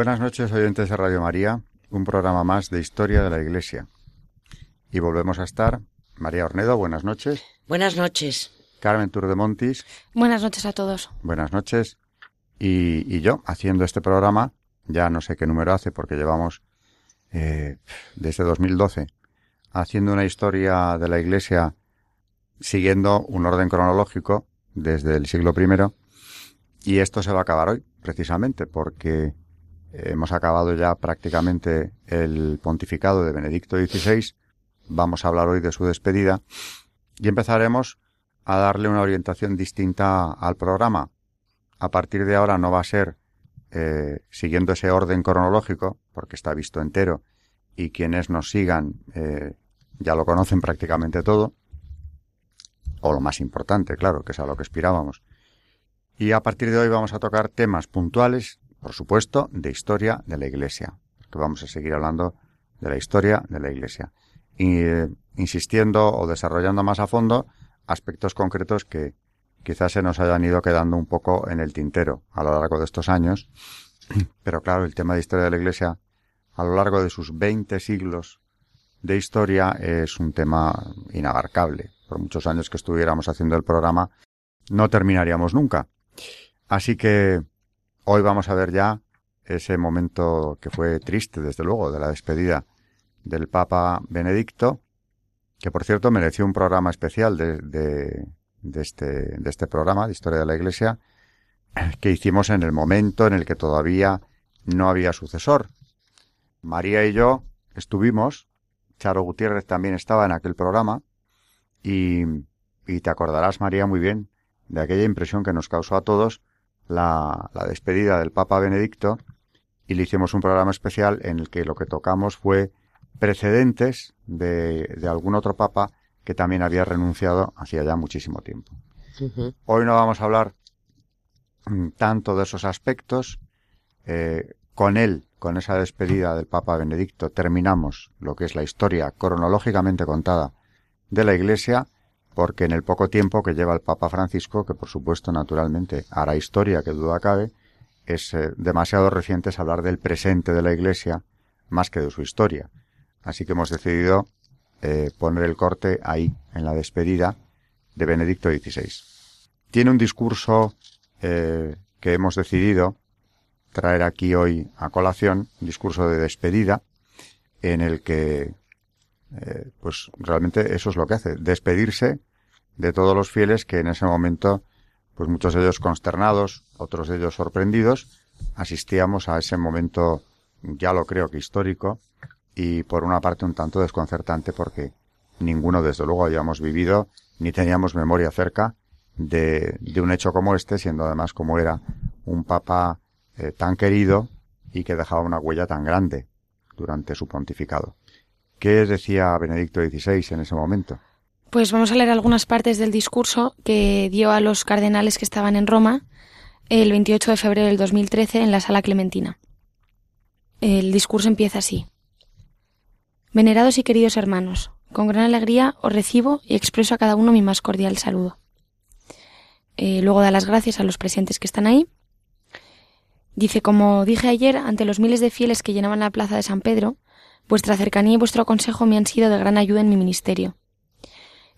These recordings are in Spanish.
Buenas noches, oyentes de Radio María, un programa más de Historia de la Iglesia. Y volvemos a estar. María Ornedo, buenas noches. Buenas noches. Carmen Turdemontis. Buenas noches a todos. Buenas noches. Y, y yo, haciendo este programa, ya no sé qué número hace porque llevamos eh, desde 2012 haciendo una historia de la Iglesia siguiendo un orden cronológico desde el siglo I. Y esto se va a acabar hoy, precisamente, porque Hemos acabado ya prácticamente el pontificado de Benedicto XVI. Vamos a hablar hoy de su despedida y empezaremos a darle una orientación distinta al programa. A partir de ahora no va a ser eh, siguiendo ese orden cronológico, porque está visto entero, y quienes nos sigan eh, ya lo conocen prácticamente todo, o lo más importante, claro, que es a lo que aspirábamos. Y a partir de hoy vamos a tocar temas puntuales por supuesto, de historia de la Iglesia, porque vamos a seguir hablando de la historia de la Iglesia, y, eh, insistiendo o desarrollando más a fondo aspectos concretos que quizás se nos hayan ido quedando un poco en el tintero a lo largo de estos años, pero claro, el tema de historia de la Iglesia a lo largo de sus 20 siglos de historia es un tema inabarcable. Por muchos años que estuviéramos haciendo el programa, no terminaríamos nunca. Así que Hoy vamos a ver ya ese momento que fue triste, desde luego, de la despedida del Papa Benedicto, que por cierto mereció un programa especial de, de, este, de este programa de Historia de la Iglesia, que hicimos en el momento en el que todavía no había sucesor. María y yo estuvimos, Charo Gutiérrez también estaba en aquel programa, y, y te acordarás, María, muy bien de aquella impresión que nos causó a todos la, despedida del Papa Benedicto y le hicimos un programa especial en el que lo que tocamos fue precedentes de, de algún otro Papa que también había renunciado hacía ya muchísimo tiempo. Hoy no vamos a hablar tanto de esos aspectos. Eh, con él, con esa despedida del Papa Benedicto, terminamos lo que es la historia cronológicamente contada de la Iglesia porque en el poco tiempo que lleva el Papa Francisco, que por supuesto naturalmente hará historia, que duda cabe, es eh, demasiado reciente hablar del presente de la Iglesia más que de su historia. Así que hemos decidido eh, poner el corte ahí, en la despedida de Benedicto XVI. Tiene un discurso eh, que hemos decidido traer aquí hoy a colación, un discurso de despedida, en el que eh, pues realmente eso es lo que hace, despedirse de todos los fieles que en ese momento, pues muchos de ellos consternados, otros de ellos sorprendidos, asistíamos a ese momento, ya lo creo que histórico, y por una parte un tanto desconcertante porque ninguno desde luego habíamos vivido ni teníamos memoria cerca de, de un hecho como este, siendo además como era un papa eh, tan querido y que dejaba una huella tan grande durante su pontificado. ¿Qué decía Benedicto XVI en ese momento? Pues vamos a leer algunas partes del discurso que dio a los cardenales que estaban en Roma el 28 de febrero del 2013 en la Sala Clementina. El discurso empieza así. Venerados y queridos hermanos, con gran alegría os recibo y expreso a cada uno mi más cordial saludo. Eh, luego da las gracias a los presentes que están ahí. Dice, como dije ayer, ante los miles de fieles que llenaban la plaza de San Pedro, Vuestra cercanía y vuestro consejo me han sido de gran ayuda en mi ministerio.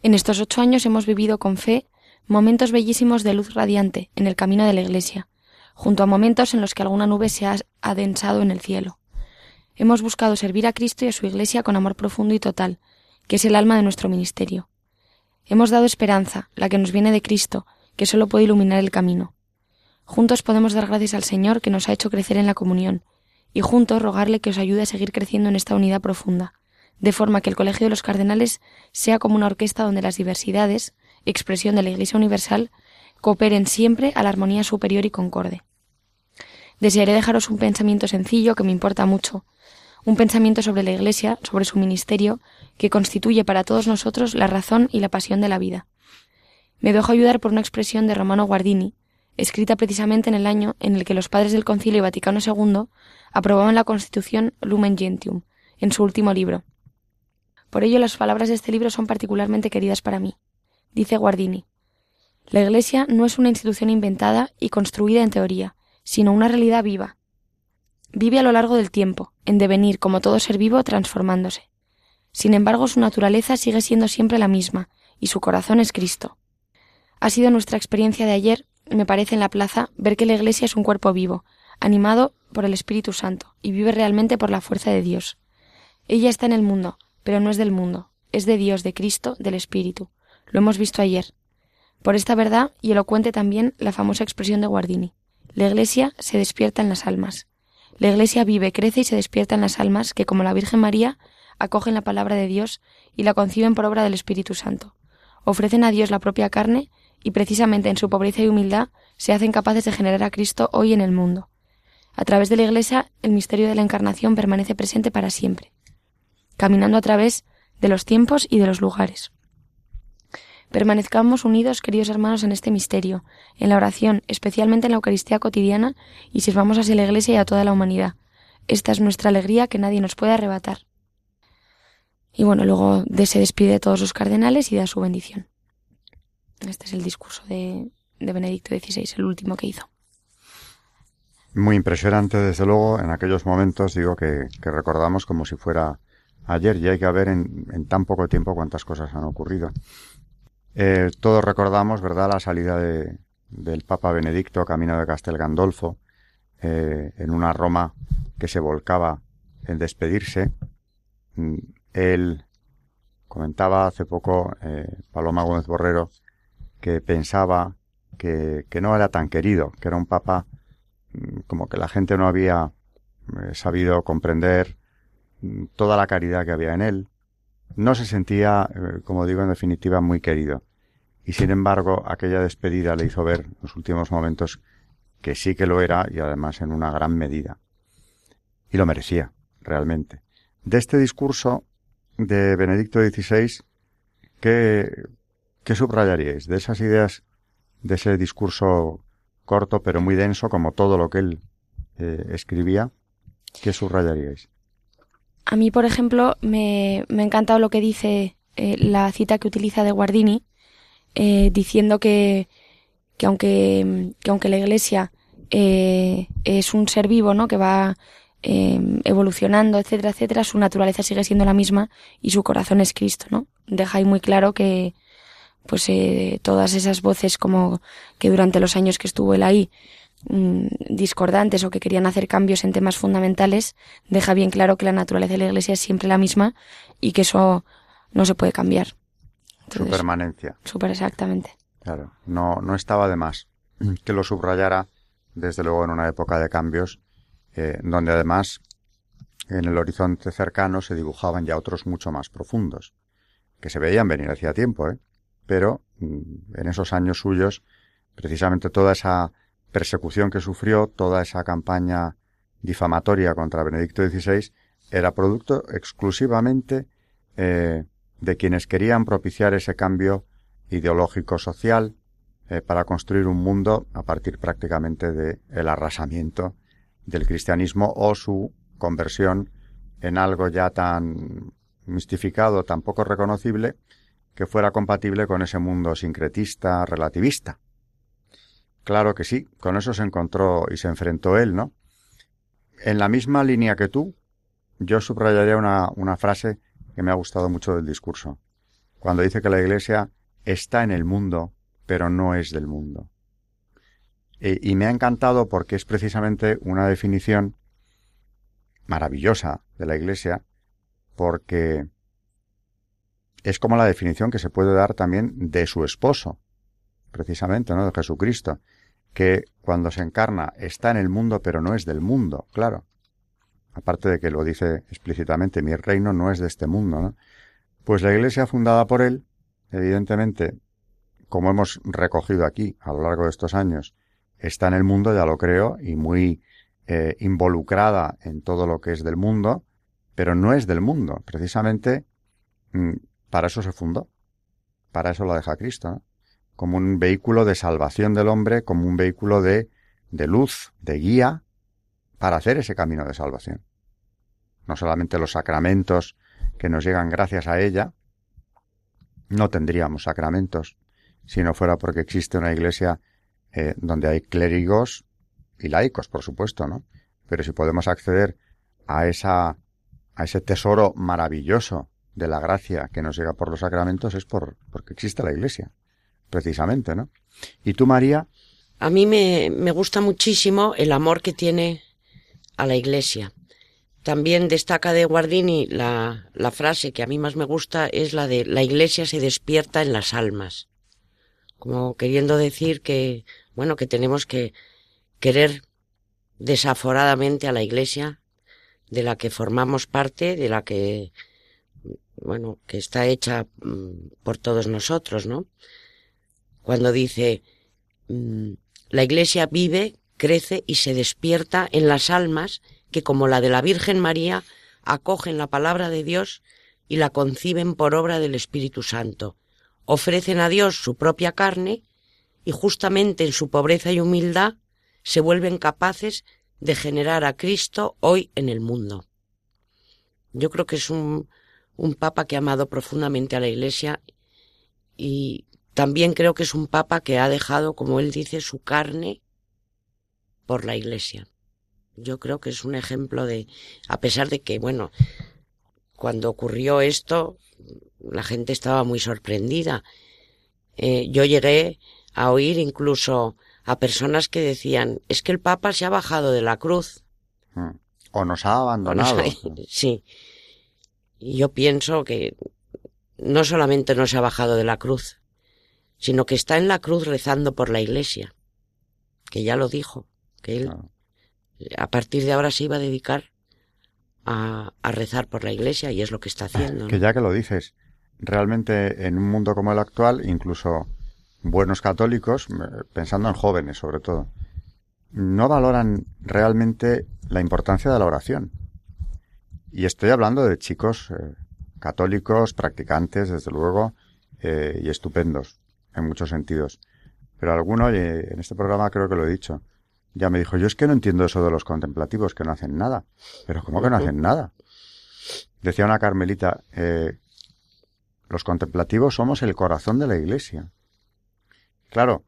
En estos ocho años hemos vivido con fe momentos bellísimos de luz radiante en el camino de la Iglesia, junto a momentos en los que alguna nube se ha adensado en el cielo. Hemos buscado servir a Cristo y a su Iglesia con amor profundo y total, que es el alma de nuestro ministerio. Hemos dado esperanza, la que nos viene de Cristo, que solo puede iluminar el camino. Juntos podemos dar gracias al Señor que nos ha hecho crecer en la comunión, y juntos rogarle que os ayude a seguir creciendo en esta unidad profunda, de forma que el Colegio de los Cardenales sea como una orquesta donde las diversidades, expresión de la Iglesia Universal, cooperen siempre a la armonía superior y concorde. Desearé dejaros un pensamiento sencillo que me importa mucho, un pensamiento sobre la Iglesia, sobre su ministerio, que constituye para todos nosotros la razón y la pasión de la vida. Me dejo ayudar por una expresión de Romano Guardini, escrita precisamente en el año en el que los padres del Concilio Vaticano II aprobaban la Constitución Lumen Gentium, en su último libro. Por ello las palabras de este libro son particularmente queridas para mí. Dice Guardini, La Iglesia no es una institución inventada y construida en teoría, sino una realidad viva. Vive a lo largo del tiempo, en devenir como todo ser vivo transformándose. Sin embargo, su naturaleza sigue siendo siempre la misma, y su corazón es Cristo. Ha sido nuestra experiencia de ayer, me parece en la plaza, ver que la Iglesia es un cuerpo vivo, animado por el Espíritu Santo, y vive realmente por la fuerza de Dios. Ella está en el mundo, pero no es del mundo, es de Dios, de Cristo, del Espíritu. Lo hemos visto ayer. Por esta verdad, y elocuente también la famosa expresión de Guardini. La Iglesia se despierta en las almas. La Iglesia vive, crece y se despierta en las almas que, como la Virgen María, acogen la palabra de Dios y la conciben por obra del Espíritu Santo. Ofrecen a Dios la propia carne y precisamente en su pobreza y humildad se hacen capaces de generar a Cristo hoy en el mundo. A través de la Iglesia, el misterio de la Encarnación permanece presente para siempre, caminando a través de los tiempos y de los lugares. Permanezcamos unidos, queridos hermanos, en este misterio, en la oración, especialmente en la Eucaristía cotidiana, y sirvamos así a la Iglesia y a toda la humanidad. Esta es nuestra alegría que nadie nos puede arrebatar. Y bueno, luego se despide de todos los cardenales y da su bendición. Este es el discurso de, Benedicto XVI, el último que hizo. Muy impresionante, desde luego, en aquellos momentos, digo, que, recordamos como si fuera ayer y hay que ver en, en, tan poco tiempo cuántas cosas han ocurrido. Eh, todos recordamos, ¿verdad?, la salida de, del Papa Benedicto camino de Castel Gandolfo, eh, en una Roma que se volcaba en despedirse. Mm, él comentaba hace poco, eh, Paloma Gómez Borrero, que pensaba que, que, no era tan querido, que era un papa mm, como que la gente no había eh, sabido comprender mm, toda la caridad que había en él. No se sentía, eh, como digo, en definitiva, muy querido. Y sin embargo, aquella despedida le hizo ver en los últimos momentos que sí que lo era y además en una gran medida. Y lo merecía, realmente. De este discurso de Benedicto XVI, ¿qué, qué subrayaríais? De esas ideas, de ese discurso corto pero muy denso, como todo lo que él eh, escribía, ¿qué subrayaríais? A mí, por ejemplo, me, me ha encantado lo que dice eh, la cita que utiliza de Guardini, eh, diciendo que, que, aunque, que aunque la Iglesia es un ser vivo, ¿no? Que va evolucionando, etcétera, etcétera, su naturaleza sigue siendo la misma y su corazón es Cristo, ¿no? Deja ahí muy claro que, pues, eh, todas esas voces como que durante los años que estuvo él ahí, mm, discordantes o que querían hacer cambios en temas fundamentales, deja bien claro que la naturaleza de la Iglesia es siempre la misma y que eso no se puede cambiar. Entonces, su permanencia. Súper exactamente. Claro, no, no estaba de más que lo subrayara, desde luego en una época de cambios, eh, donde además en el horizonte cercano se dibujaban ya otros mucho más profundos, que se veían venir hacía tiempo, ¿eh? Pero mm, en esos años suyos, precisamente toda esa persecución que sufrió, toda esa campaña difamatoria contra Benedicto XVI, era producto exclusivamente eh, de quienes querían propiciar ese cambio ideológico social eh, para construir un mundo a partir prácticamente del el arrasamiento del cristianismo o su conversión en algo ya tan mistificado, tan poco reconocible, que fuera compatible con ese mundo sincretista, relativista. Claro que sí, con eso se encontró y se enfrentó él, ¿no? En la misma línea que tú, yo subrayaría una, una frase que me ha gustado mucho del discurso, cuando dice que la Iglesia está en el mundo, pero no es del mundo. E, y me ha encantado porque es precisamente una definición maravillosa de la Iglesia, porque es como la definición que se puede dar también de su esposo, precisamente, ¿no? De Jesucristo, que cuando se encarna está en el mundo, pero no es del mundo, claro aparte de que lo dice explícitamente, mi reino no es de este mundo, ¿no? Pues la iglesia fundada por él, evidentemente, como hemos recogido aquí a lo largo de estos años, está en el mundo, ya lo creo, y muy eh, involucrada en todo lo que es del mundo, pero no es del mundo. Precisamente mm, para eso se fundó. Para eso lo deja Cristo. Como un vehículo de salvación del hombre, como un vehículo de, de luz, de guía, para hacer ese camino de salvación. No solamente los sacramentos que nos llegan gracias a ella, no tendríamos sacramentos si no fuera porque existe una iglesia eh, donde hay clérigos y laicos, por supuesto, ¿no? Pero si podemos acceder a esa a ese tesoro maravilloso de la gracia que nos llega por los sacramentos es por porque existe la iglesia, precisamente, ¿no? Y tú, María, a mí me, me gusta muchísimo el amor que tiene a la iglesia. También destaca de Guardini la, la frase que a mí más me gusta es la de la iglesia se despierta en las almas. Como queriendo decir que, bueno, que tenemos que querer desaforadamente a la iglesia de la que formamos parte, de la que, bueno, que está hecha mm, por todos nosotros, ¿no? Cuando dice, mm, la iglesia vive, crece y se despierta en las almas que, como la de la Virgen María, acogen la palabra de Dios y la conciben por obra del Espíritu Santo. Ofrecen a Dios su propia carne y justamente en su pobreza y humildad se vuelven capaces de generar a Cristo hoy en el mundo. Yo creo que es un, un papa que ha amado profundamente a la Iglesia y también creo que es un papa que ha dejado, como él dice, su carne por la Iglesia. Yo creo que es un ejemplo de, a pesar de que, bueno, cuando ocurrió esto, la gente estaba muy sorprendida. Eh, yo llegué a oír incluso a personas que decían, es que el Papa se ha bajado de la cruz. Hmm. O nos ha abandonado. sí. Y yo pienso que no solamente no se ha bajado de la cruz, sino que está en la cruz rezando por la iglesia, que ya lo dijo, que él a partir de ahora se iba a dedicar a, a, rezar por la iglesia y es lo que está haciendo. Que ya que lo dices, realmente en un mundo como el actual, incluso buenos católicos, pensando en jóvenes sobre todo, no valoran realmente la importancia de la oración. Y estoy hablando de chicos eh, católicos, practicantes, desde luego, eh, y estupendos, en muchos sentidos. Pero alguno, en este programa creo que lo he dicho, ya me dijo, yo es que no entiendo eso de los contemplativos, que no hacen nada. Pero ¿cómo que no hacen nada? Decía una carmelita, eh, los contemplativos somos el corazón de la iglesia. Claro,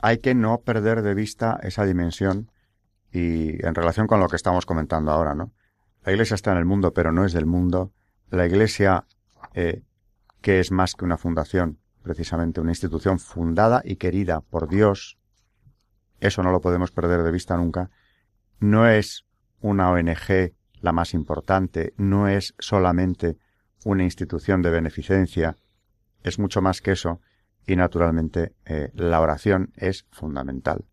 hay que no perder de vista esa dimensión y en relación con lo que estamos comentando ahora, ¿no? La iglesia está en el mundo, pero no es del mundo. La iglesia, eh, que es más que una fundación, precisamente una institución fundada y querida por Dios, eso no lo podemos perder de vista nunca, no es una ONG la más importante, no es solamente una institución de beneficencia, es mucho más que eso, y naturalmente eh, la oración es fundamental.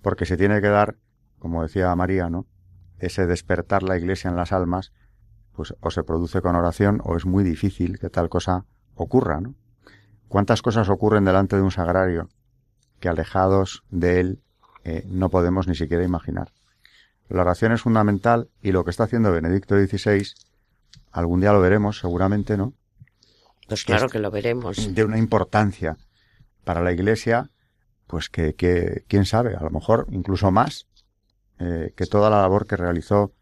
Porque se tiene que dar, como decía María, ¿no? Ese despertar la iglesia en las almas, pues o se produce con oración o es muy difícil que tal cosa ocurra, ¿no? ¿Cuántas cosas ocurren delante de un sagrario que alejados de él eh, no podemos ni siquiera imaginar? La oración es fundamental y lo que está haciendo Benedicto XVI, algún día lo veremos seguramente, ¿no? Pues claro que lo veremos. De una importancia para la Iglesia, pues que, que quién sabe, a lo mejor incluso más eh, que toda la labor que realizó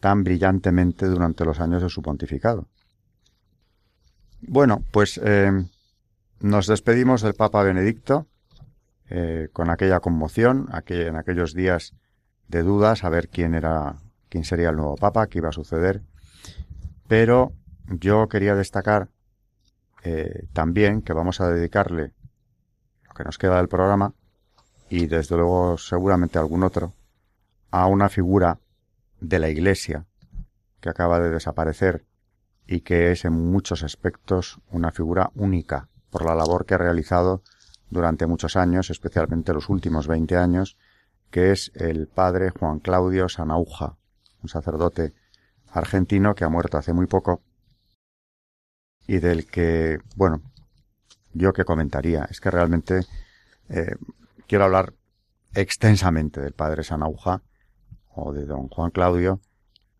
tan brillantemente durante los años de su pontificado. Bueno, pues eh, nos despedimos del Papa Benedicto eh, con aquella conmoción, en aquellos días de dudas a ver quién era, quién sería el nuevo Papa, qué iba a suceder. Pero yo quería destacar también que vamos a dedicarle que nos queda del programa, y desde luego seguramente algún otro, a una figura de la Iglesia que acaba de desaparecer y que es en muchos aspectos una figura única por la labor que ha realizado durante muchos años, especialmente los últimos 20 años, que es el padre Juan Claudio Sanauja, un sacerdote argentino que ha muerto hace muy poco y del que, bueno, yo qué comentaría. Es que realmente eh, quiero hablar extensamente del padre Sanauja o de don Juan Claudio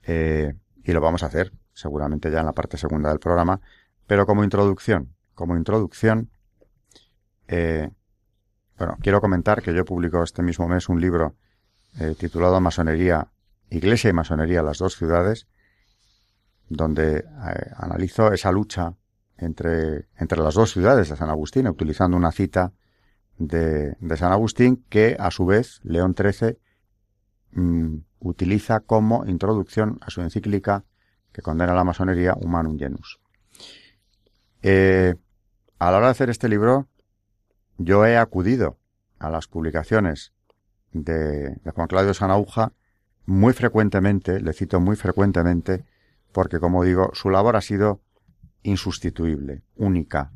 eh, y lo vamos a hacer seguramente ya en la parte segunda del programa, pero como introducción, como introducción, eh, bueno, quiero comentar que yo publico este mismo mes un libro eh, titulado Masonería, Iglesia y Masonería, las dos ciudades, donde analizo esa lucha entre, entre las dos ciudades de San Agustín, utilizando una cita de, de San Agustín que, a su vez, León XIII utiliza como introducción a su encíclica que condena la masonería Humanum Genus. Eh, a la hora de hacer este libro, yo he acudido a las publicaciones de, de Juan Claudio Sanauja muy frecuentemente, le cito muy frecuentemente, porque como digo, su labor ha sido insustituible, única,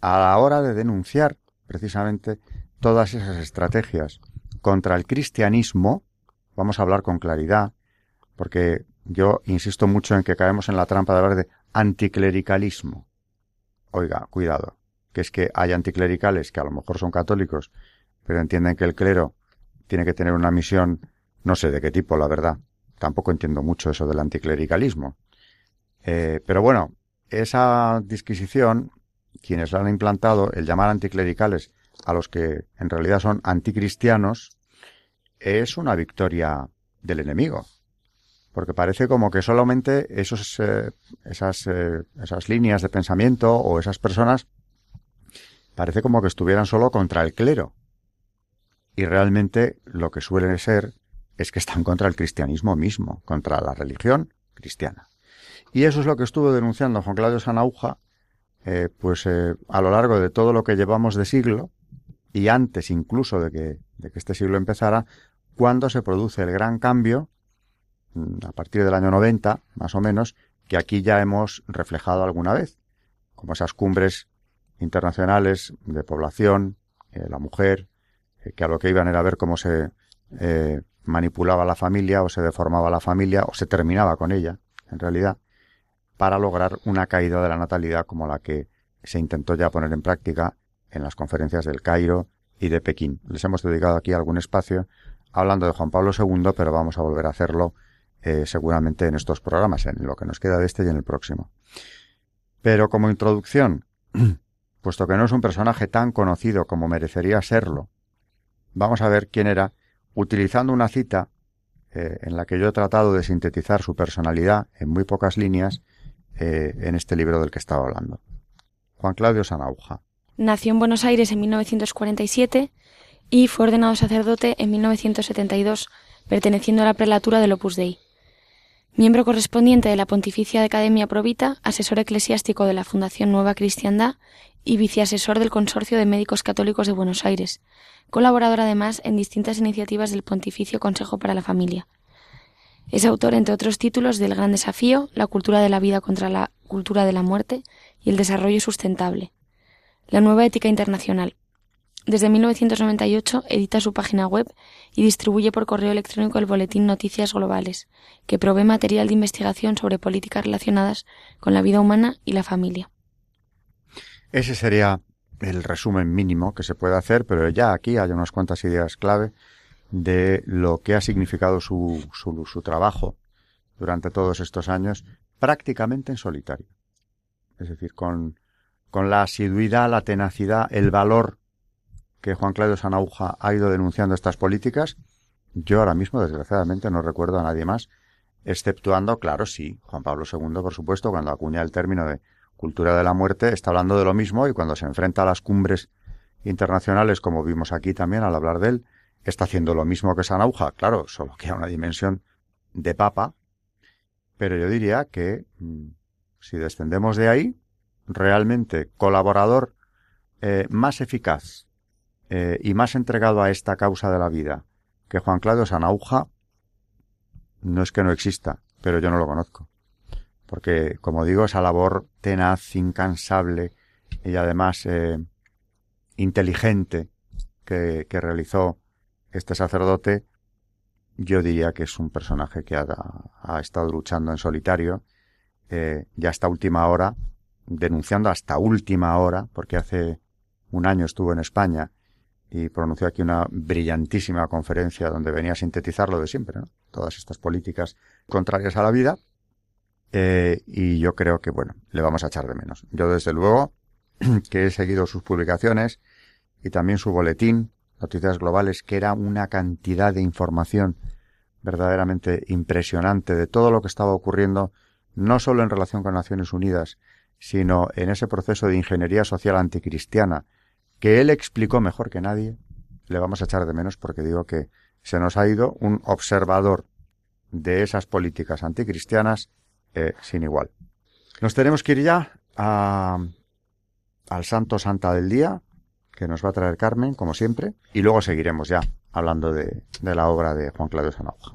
a la hora de denunciar precisamente todas esas estrategias contra el cristianismo, vamos a hablar con claridad, porque yo insisto mucho en que caemos en la trampa de hablar de anticlericalismo. Oiga, cuidado, que es que hay anticlericales que a lo mejor son católicos, pero entienden que el clero tiene que tener una misión, no sé de qué tipo, la verdad. Tampoco entiendo mucho eso del anticlericalismo. Eh, pero bueno, esa disquisición, quienes la han implantado, el llamar anticlericales a los que en realidad son anticristianos, es una victoria del enemigo. Porque parece como que solamente esos, eh, esas, eh, esas líneas de pensamiento o esas personas parece como que estuvieran solo contra el clero. Y realmente lo que suele ser es que están contra el cristianismo mismo, contra la religión cristiana. Y eso es lo que estuvo denunciando Juan Claudio Sanauja, eh, pues a lo largo de todo lo que llevamos de siglo, y antes incluso de que, de que este siglo empezara, cuando se produce el gran cambio, mm, a partir del año 90, más o menos, que aquí ya hemos reflejado alguna vez, como esas cumbres internacionales de población, eh, la mujer, que a lo que iban era ver cómo se manipulaba la familia o se deformaba la familia o se terminaba con ella, en realidad para lograr una caída de la natalidad como la que se intentó ya poner en práctica en las conferencias del Cairo y de Pekín. Les hemos dedicado aquí algún espacio hablando de Juan Pablo II, pero vamos a volver a hacerlo eh, seguramente en estos programas, en lo que nos queda de este y en el próximo. Pero como introducción, puesto que no es un personaje tan conocido como merecería serlo, vamos a ver quién era, utilizando una cita eh, en la que yo he tratado de sintetizar su personalidad en muy pocas líneas eh, en este libro del que estaba hablando. Juan Claudio Sanauja. Nació en Buenos Aires en 1947 y fue ordenado sacerdote en 1972, perteneciendo a la prelatura del Opus Dei. Miembro correspondiente de la Pontificia Academia Provita, asesor eclesiástico de la Fundación Nueva Cristiandad y viceasesor del Consorcio de Médicos Católicos de Buenos Aires, colaborador además en distintas iniciativas del Pontificio Consejo para la Familia. Es autor, entre otros títulos, del Gran Desafío, La cultura de la vida contra la cultura de la muerte y el desarrollo sustentable. La nueva ética internacional. Desde 1998 edita su página web y distribuye por correo electrónico el boletín Noticias Globales, que provee material de investigación sobre políticas relacionadas con la vida humana y la familia. Ese sería el resumen mínimo que se puede hacer, pero ya aquí hay unas cuantas ideas clave de lo que ha significado su, su, su trabajo durante todos estos años, prácticamente en solitario. Es decir, con, con la asiduidad, la tenacidad, el valor que Juan Claudio Sanauja ha ido denunciando estas políticas, yo ahora mismo, desgraciadamente, no recuerdo a nadie más, exceptuando, claro, sí, Juan Pablo II, por supuesto, cuando acuña el término de cultura de la muerte, está hablando de lo mismo y cuando se enfrenta a las cumbres internacionales, como vimos aquí también al hablar de él, está haciendo lo mismo que Sanauja, claro, solo que a una dimensión de papa, pero yo diría que mm, si descendemos de ahí, realmente colaborador eh, más eficaz eh, y más entregado a esta causa de la vida que Juan Claudio Sanauja, no es que no exista, pero yo no lo conozco. Porque, como digo, esa labor tenaz, incansable y además eh, inteligente que, realizó este sacerdote, yo diría que es un personaje que ha, estado luchando en solitario, eh, ya hasta última hora, denunciando hasta última hora, porque hace un año estuvo en España y pronunció aquí una brillantísima conferencia donde venía a sintetizar lo de siempre, ¿no? todas estas políticas contrarias a la vida. Eh, y yo creo que, bueno, le vamos a echar de menos. Yo, desde luego, que he seguido sus publicaciones y también su boletín, Noticias Globales, que era una cantidad de información verdaderamente impresionante de todo lo que estaba ocurriendo, no solo en relación con Naciones Unidas, sino en ese proceso de ingeniería social anticristiana que él explicó mejor que nadie, le vamos a echar de menos porque digo que se nos ha ido un observador de esas políticas anticristianas eh, sin igual. Nos tenemos que ir ya a, al Santo Santa del Día, que nos va a traer Carmen, como siempre, y luego seguiremos ya hablando de, la obra de Juan Claudio Sanauja.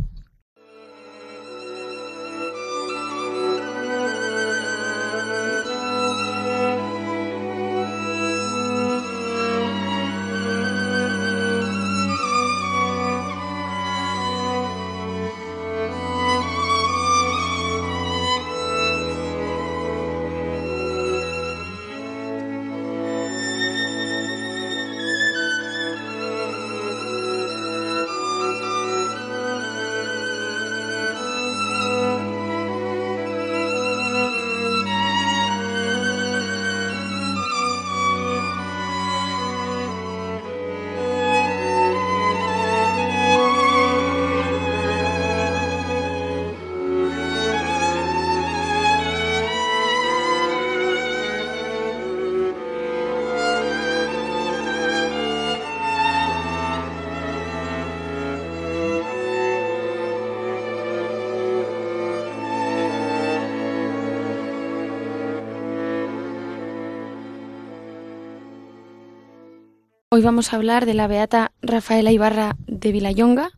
Hoy vamos a hablar de la beata Rafaela Ibarra de Vilayonga,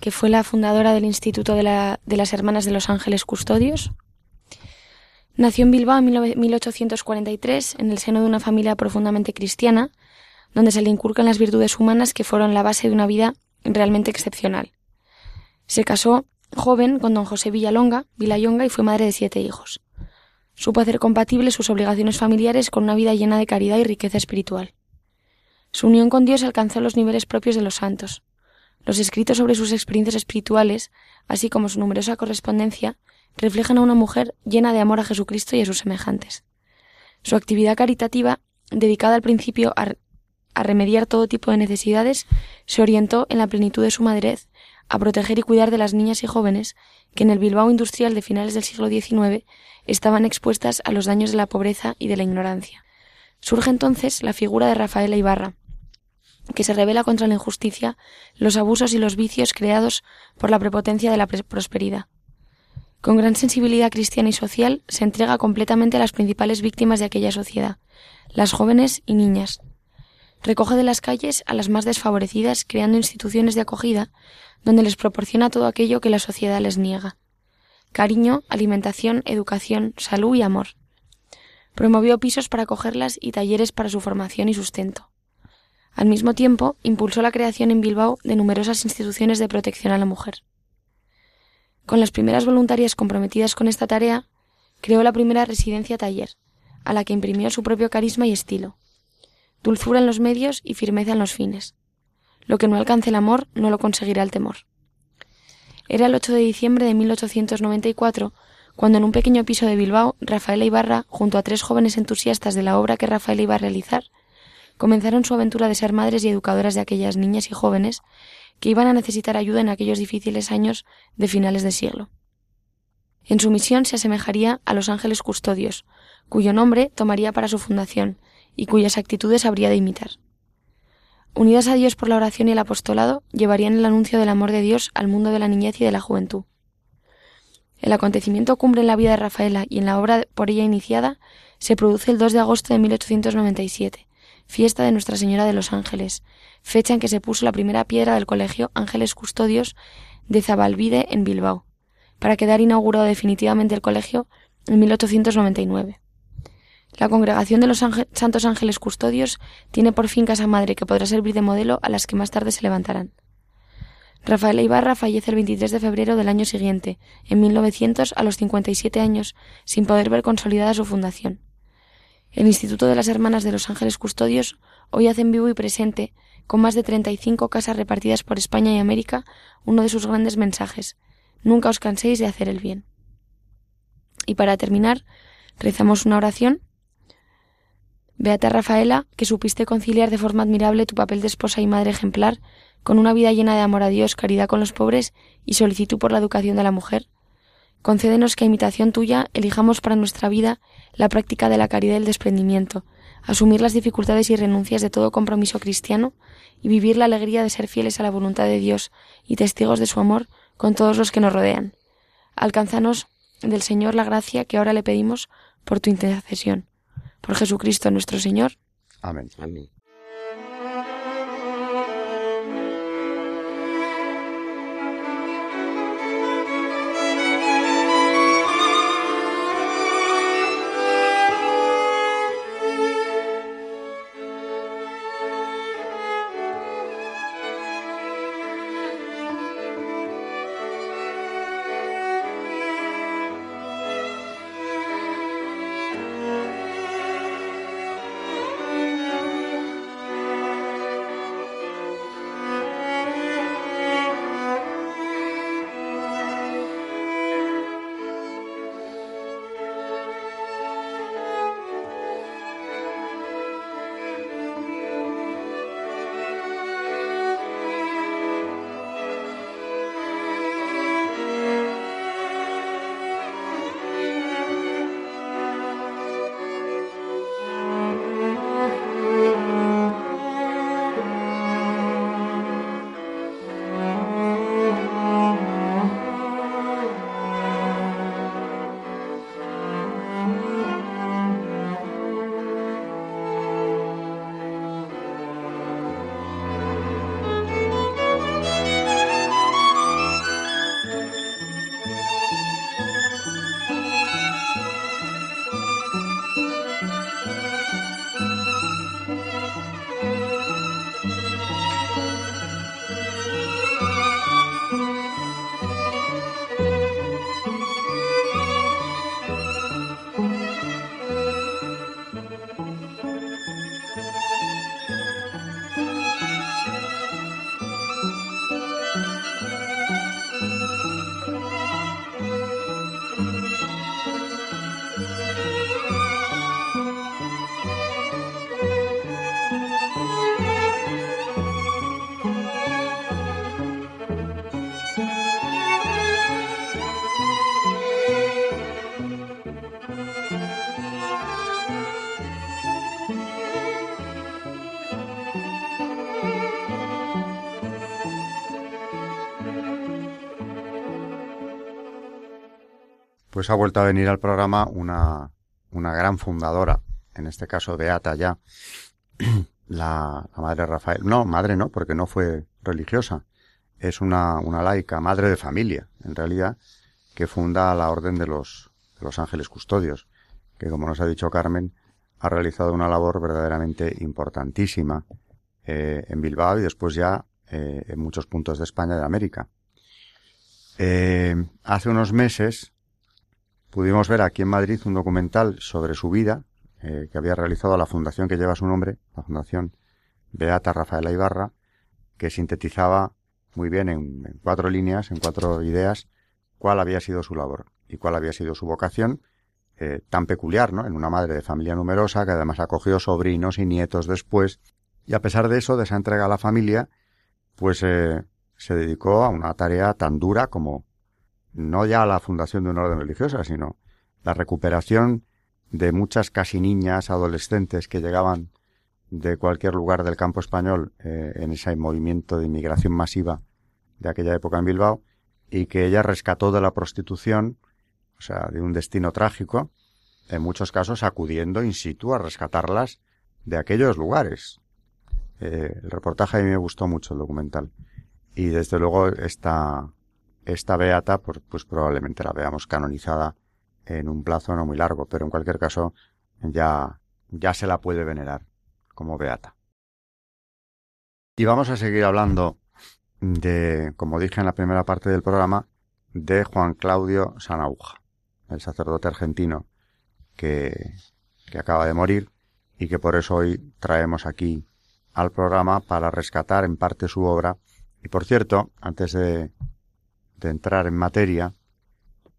que fue la fundadora del Instituto de, las Hermanas de los Ángeles Custodios. Nació en Bilbao en 1843 en el seno de una familia profundamente cristiana, donde se le inculcan las virtudes humanas que fueron la base de una vida realmente excepcional. Se casó joven con don José Villalonga, Vilayonga y fue madre de siete hijos. Supo hacer compatibles sus obligaciones familiares con una vida llena de caridad y riqueza espiritual. Su unión con Dios alcanzó los niveles propios de los santos. Los escritos sobre sus experiencias espirituales, así como su numerosa correspondencia, reflejan a una mujer llena de amor a Jesucristo y a sus semejantes. Su actividad caritativa, dedicada al principio a, remediar todo tipo de necesidades, se orientó en la plenitud de su madurez a proteger y cuidar de las niñas y jóvenes que en el Bilbao industrial de finales del siglo XIX estaban expuestas a los daños de la pobreza y de la ignorancia. Surge entonces la figura de Rafaela Ibarra, que se revela contra la injusticia, los abusos y los vicios creados por la prepotencia de la prosperidad. Con gran sensibilidad cristiana y social, se entrega completamente a las principales víctimas de aquella sociedad, las jóvenes y niñas. Recoge de las calles a las más desfavorecidas, creando instituciones de acogida donde les proporciona todo aquello que la sociedad les niega. Cariño, alimentación, educación, salud y amor. Promovió pisos para acogerlas y talleres para su formación y sustento. Al mismo tiempo, impulsó la creación en Bilbao de numerosas instituciones de protección a la mujer. Con las primeras voluntarias comprometidas con esta tarea, creó la primera residencia taller, a la que imprimió su propio carisma y estilo. Dulzura en los medios y firmeza en los fines. Lo que no alcance el amor no lo conseguirá el temor. Era el 8 de diciembre de 1894 cuando en un pequeño piso de Bilbao, Rafaela Ibarra, junto a tres jóvenes entusiastas de la obra que Rafaela iba a realizar, comenzaron su aventura de ser madres y educadoras de aquellas niñas y jóvenes que iban a necesitar ayuda en aquellos difíciles años de finales de siglo. En su misión se asemejaría a los ángeles custodios, cuyo nombre tomaría para su fundación y cuyas actitudes habría de imitar. Unidas a Dios por la oración y el apostolado, llevarían el anuncio del amor de Dios al mundo de la niñez y de la juventud. El acontecimiento cumbre en la vida de Rafaela y en la obra por ella iniciada se produce el 2 de agosto de 1897, fiesta de Nuestra Señora de los Ángeles, fecha en que se puso la primera piedra del colegio Ángeles Custodios de Zabalvide en Bilbao, para quedar inaugurado definitivamente el colegio en 1899. La congregación de los Santos Ángeles Custodios tiene por fin casa madre que podrá servir de modelo a las que más tarde se levantarán. Rafael Ibarra fallece el 23 de febrero del año siguiente, en 1900, a los 57 años, sin poder ver consolidada su fundación. El Instituto de las Hermanas de los Ángeles Custodios hoy hace en vivo y presente, con más de 35 casas repartidas por España y América, uno de sus grandes mensajes. Nunca os canséis de hacer el bien. Y para terminar, rezamos una oración. Beata Rafaela, que supiste conciliar de forma admirable tu papel de esposa y madre ejemplar, con una vida llena de amor a Dios, caridad con los pobres y solicitud por la educación de la mujer, concédenos que a imitación tuya elijamos para nuestra vida la práctica de la caridad y el desprendimiento, asumir las dificultades y renuncias de todo compromiso cristiano y vivir la alegría de ser fieles a la voluntad de Dios y testigos de su amor con todos los que nos rodean. Alcánzanos del Señor la gracia que ahora le pedimos por tu intercesión. Por Jesucristo nuestro Señor. Amén. Amén. Ha vuelto a venir al programa una, una gran fundadora, en este caso Beata ya, la, la madre Rafael. No, madre no, porque no fue religiosa. Es una, una laica, madre de familia, en realidad, que funda la Orden de los, de los Ángeles Custodios, que como nos ha dicho Carmen, ha realizado una labor verdaderamente importantísima eh, en Bilbao y después ya eh, en muchos puntos de España y de América. Eh, hace unos meses pudimos ver aquí en Madrid un documental sobre su vida eh, que había realizado la fundación que lleva su nombre, la Fundación Beata Rafaela Ibarra, que sintetizaba muy bien en, cuatro líneas, en cuatro ideas, cuál había sido su labor y cuál había sido su vocación, eh, tan peculiar, ¿no? En una madre de familia numerosa que además acogió sobrinos y nietos después, y a pesar de eso, de esa entrega a la familia, pues eh, se dedicó a una tarea tan dura como no ya la fundación de una orden religiosa, sino la recuperación de muchas casi niñas, adolescentes que llegaban de cualquier lugar del campo español eh, en ese movimiento de inmigración masiva de aquella época en Bilbao y que ella rescató de la prostitución, o sea, de un destino trágico, en muchos casos acudiendo in situ a rescatarlas de aquellos lugares. Eh, el reportaje a mí me gustó mucho el documental y desde luego esta esta beata, pues, probablemente la veamos canonizada en un plazo no muy largo, pero en cualquier caso ya, ya se la puede venerar como beata. Y vamos a seguir hablando de, como dije en la primera parte del programa, de Juan Claudio Sanauja, el sacerdote argentino que, que acaba de morir y que por eso hoy traemos aquí al programa para rescatar en parte su obra. Y por cierto, antes de, de entrar en materia,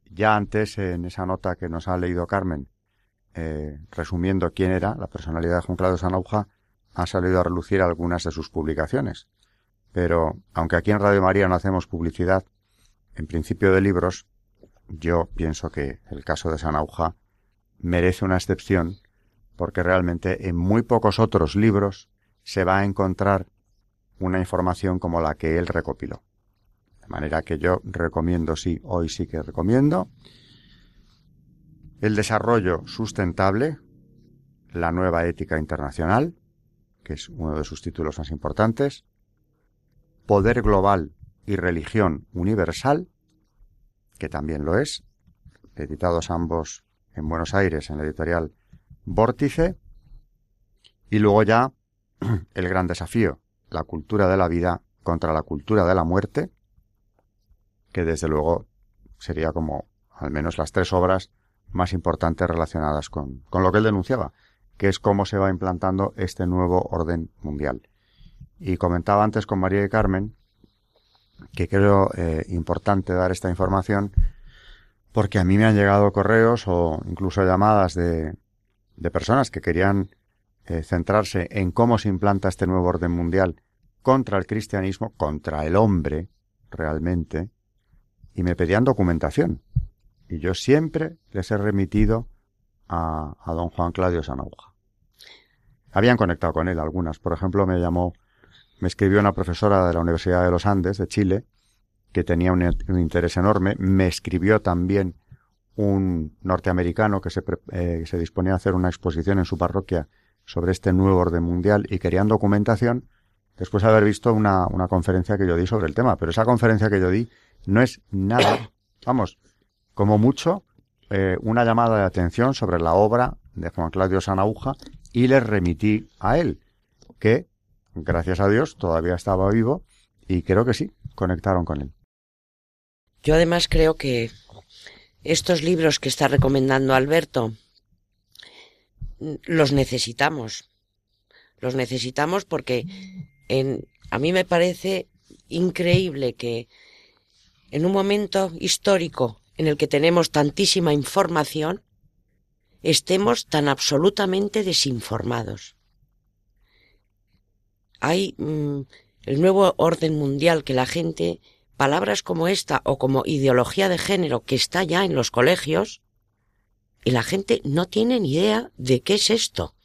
ya antes en esa nota que nos ha leído Carmen, eh, resumiendo quién era la personalidad de Juan Claudio Sanauja, ha salido a relucir algunas de sus publicaciones. Pero, aunque aquí en Radio María no hacemos publicidad, en principio de libros, yo pienso que el caso de Sanauja merece una excepción porque realmente en muy pocos otros libros se va a encontrar una información como la que él recopiló. De manera que yo recomiendo, sí, hoy sí que recomiendo, el desarrollo sustentable, la nueva ética internacional, que es uno de sus títulos más importantes, poder global y religión universal, que también lo es, editados ambos en Buenos Aires en la editorial Vórtice, y luego ya el gran desafío, la cultura de la vida contra la cultura de la muerte, que desde luego sería como al menos las tres obras más importantes relacionadas con, con lo que él denunciaba, que es cómo se va implantando este nuevo orden mundial. Y comentaba antes con María y Carmen que creo eh, importante dar esta información porque a mí me han llegado correos o incluso llamadas de, de personas que querían eh, centrarse en cómo se implanta este nuevo orden mundial contra el cristianismo, contra el hombre, realmente, y me pedían documentación. Y yo siempre les he remitido a, a don Juan Claudio Sanauja. Habían conectado con él algunas. Por ejemplo, me llamó, me escribió una profesora de la Universidad de los Andes, de Chile, que tenía un, interés enorme. Me escribió también un norteamericano que se, eh, se disponía a hacer una exposición en su parroquia sobre este nuevo orden mundial y querían documentación después de haber visto una, una conferencia que yo di sobre el tema. Pero esa conferencia que yo di no es nada, vamos, como mucho, eh, una llamada de atención sobre la obra de Juan Claudio Sanauja y les remití a él, que, gracias a Dios, todavía estaba vivo y creo que sí, conectaron con él. Yo además creo que estos libros que está recomendando Alberto los necesitamos. Los necesitamos porque en, a mí me parece increíble que en un momento histórico en el que tenemos tantísima información, estemos tan absolutamente desinformados. Hay mm, el nuevo orden mundial que la gente, palabras como esta o como ideología de género que está ya en los colegios, y la gente no tiene ni idea de qué es esto.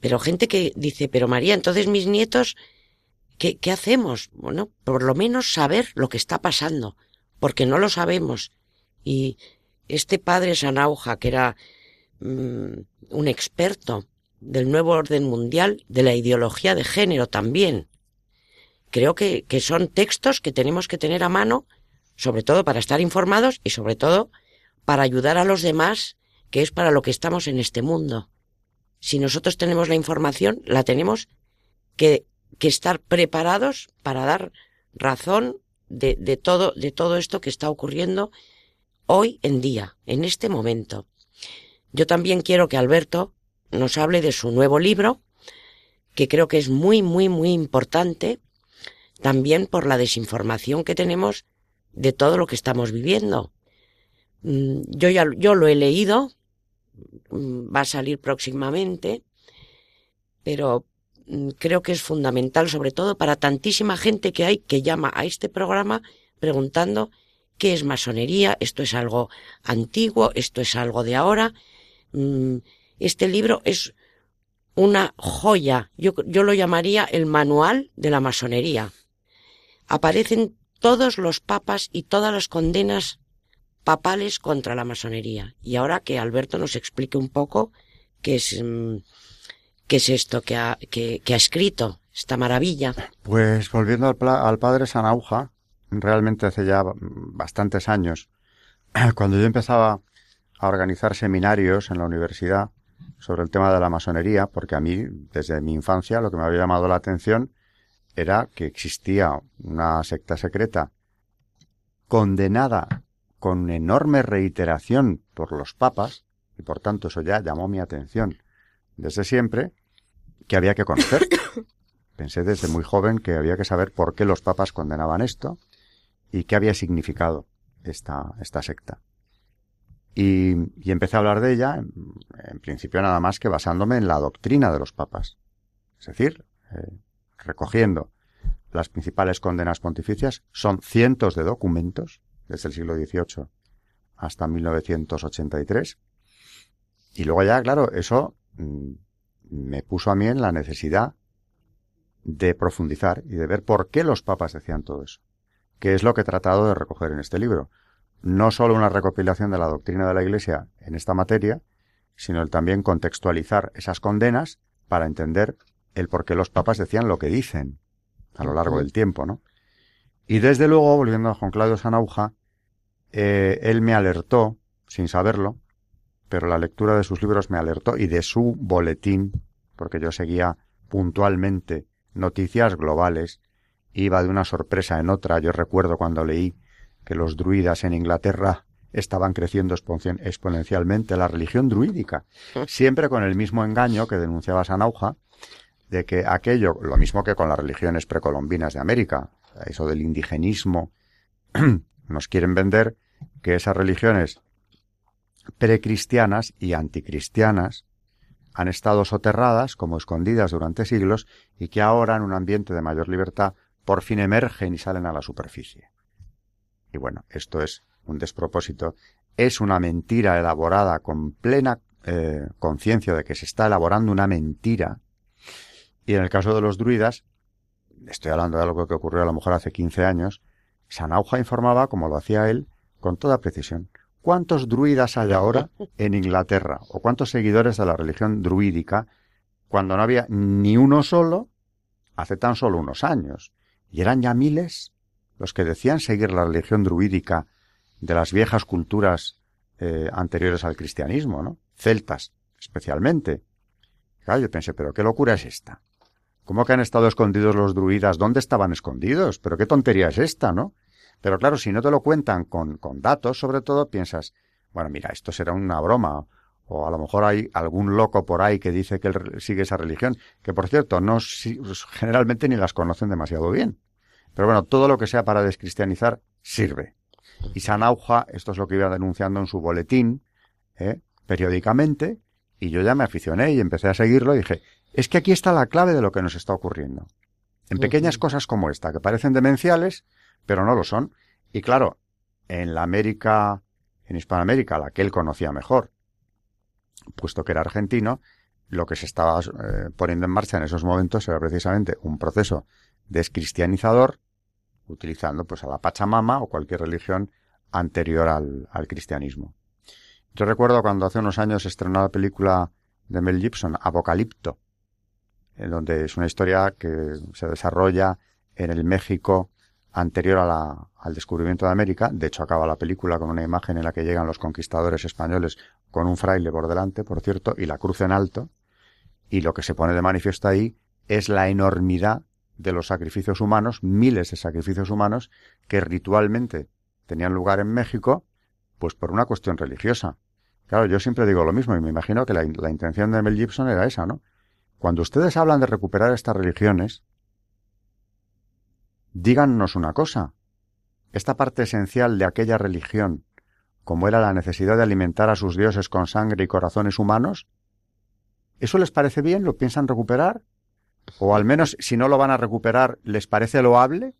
Pero gente que dice, pero María, entonces mis nietos, ¿qué, qué hacemos? Bueno, por lo menos saber lo que está pasando, porque no lo sabemos. Y este padre Sanauja, que era mm, un experto del nuevo orden mundial, de la ideología de género también, creo que, que son textos que tenemos que tener a mano, sobre todo para estar informados y sobre todo para ayudar a los demás, que es para lo que estamos en este mundo. Si nosotros tenemos la información, la tenemos que, que estar preparados para dar razón de, de, todo, de todo esto que está ocurriendo hoy en día, en este momento. Yo también quiero que Alberto nos hable de su nuevo libro, que creo que es muy, muy, muy importante, también por la desinformación que tenemos de todo lo que estamos viviendo. Mm, yo ya yo lo he leído, mm, va a salir próximamente, pero creo que es fundamental, sobre todo para tantísima gente que hay que llama a este programa preguntando qué es masonería, esto es algo antiguo, esto es algo de ahora. Este libro es una joya, yo, yo lo llamaría el manual de la masonería. Aparecen todos los papas y todas las condenas papales contra la masonería. Y ahora que Alberto nos explique un poco qué es, mm, qué es esto que ha, que, ha escrito, esta maravilla. Pues volviendo al, al padre Sanauja, realmente hace ya bastantes años, cuando yo empezaba a organizar seminarios en la universidad sobre el tema de la masonería, porque a mí, desde mi infancia, lo que me había llamado la atención era que existía una secta secreta condenada con enorme reiteración por los papas, y por tanto eso ya llamó mi atención desde siempre, que había que conocer. pensé desde muy joven que había que saber por qué los papas condenaban esto y qué había significado esta, esta secta. Y, empecé a hablar de ella, en, principio nada más que basándome en la doctrina de los papas. Es decir, eh, recogiendo las principales condenas pontificias, son cientos de documentos, desde el siglo XVIII hasta 1983. Y luego ya, claro, eso me puso a mí en la necesidad de profundizar y de ver por qué los papas decían todo eso, que es lo que he tratado de recoger en este libro no solo una recopilación de la doctrina de la Iglesia en esta materia, sino el también contextualizar esas condenas para entender el por qué los papas decían lo que dicen a lo largo del tiempo, ¿no? Y desde luego, volviendo a Juan Claudio Sanauja, eh, él me alertó, sin saberlo, pero la lectura de sus libros me alertó y de su boletín, porque yo seguía puntualmente noticias globales, iba de una sorpresa en otra. Yo recuerdo cuando leí que los druidas en Inglaterra estaban creciendo exponencialmente, la religión druídica, siempre con el mismo engaño que denunciaba Sanauja, de que aquello, lo mismo que con las religiones precolombinas de América, eso del indigenismo, nos quieren vender que esas religiones precristianas y anticristianas han estado soterradas como escondidas durante siglos y que ahora en un ambiente de mayor libertad por fin emergen y salen a la superficie. Y bueno, esto es un despropósito. Es una mentira elaborada con plena eh, conciencia de que se está elaborando una mentira. Y en el caso de los druidas, estoy hablando de algo que ocurrió a lo mejor hace 15 años, Sanauja informaba, como lo hacía él, con toda precisión. ¿Cuántos druidas hay ahora en Inglaterra? ¿O cuántos seguidores de la religión druídica cuando no había ni uno solo hace tan solo unos años? Y eran ya miles los que decían seguir la religión druídica de las viejas culturas eh, anteriores al cristianismo, ¿no? Celtas, especialmente. Claro, yo pensé, pero qué locura es esta. ¿Cómo que han estado escondidos los druidas? ¿Dónde estaban escondidos? Pero qué tontería es esta, ¿no? Pero claro, si no te lo cuentan con, con datos, sobre todo, piensas, bueno, mira, esto será una broma, o a lo mejor hay algún loco por ahí que dice que él sigue esa religión, que por cierto, no generalmente ni las conocen demasiado bien. Pero bueno, todo lo que sea para descristianizar sirve. Y Sanauja, esto es lo que iba denunciando en su boletín, ¿eh? periódicamente, y yo ya me aficioné y empecé a seguirlo y dije, es que aquí está la clave de lo que nos está ocurriendo. En pequeñas cosas como esta, que parecen demenciales, pero no lo son. Y claro, en la América, en Hispanoamérica, la que él conocía mejor, puesto que era argentino, lo que se estaba eh, poniendo en marcha en esos momentos era precisamente un proceso descristianizador utilizando pues a la Pachamama o cualquier religión anterior al, cristianismo. Yo recuerdo cuando hace unos años estrenó la película de Mel Gibson, Apocalipto, en donde es una historia que se desarrolla en el México anterior al descubrimiento de América. De hecho, acaba la película con una imagen en la que llegan los conquistadores españoles con un fraile por delante, por cierto, y la cruz en alto. Y lo que se pone de manifiesto ahí es la enormidad de los sacrificios humanos, miles de sacrificios humanos que ritualmente tenían lugar en México, pues por una cuestión religiosa. Claro, yo siempre digo lo mismo y me imagino que la, la intención de Mel Gibson era esa, ¿no? Cuando ustedes hablan de recuperar estas religiones, díganos una cosa. Esta parte esencial de aquella religión, como era la necesidad de alimentar a sus dioses con sangre y corazones humanos, ¿eso les parece bien? ¿Lo piensan recuperar? o al menos si no lo van a recuperar, les parece loable,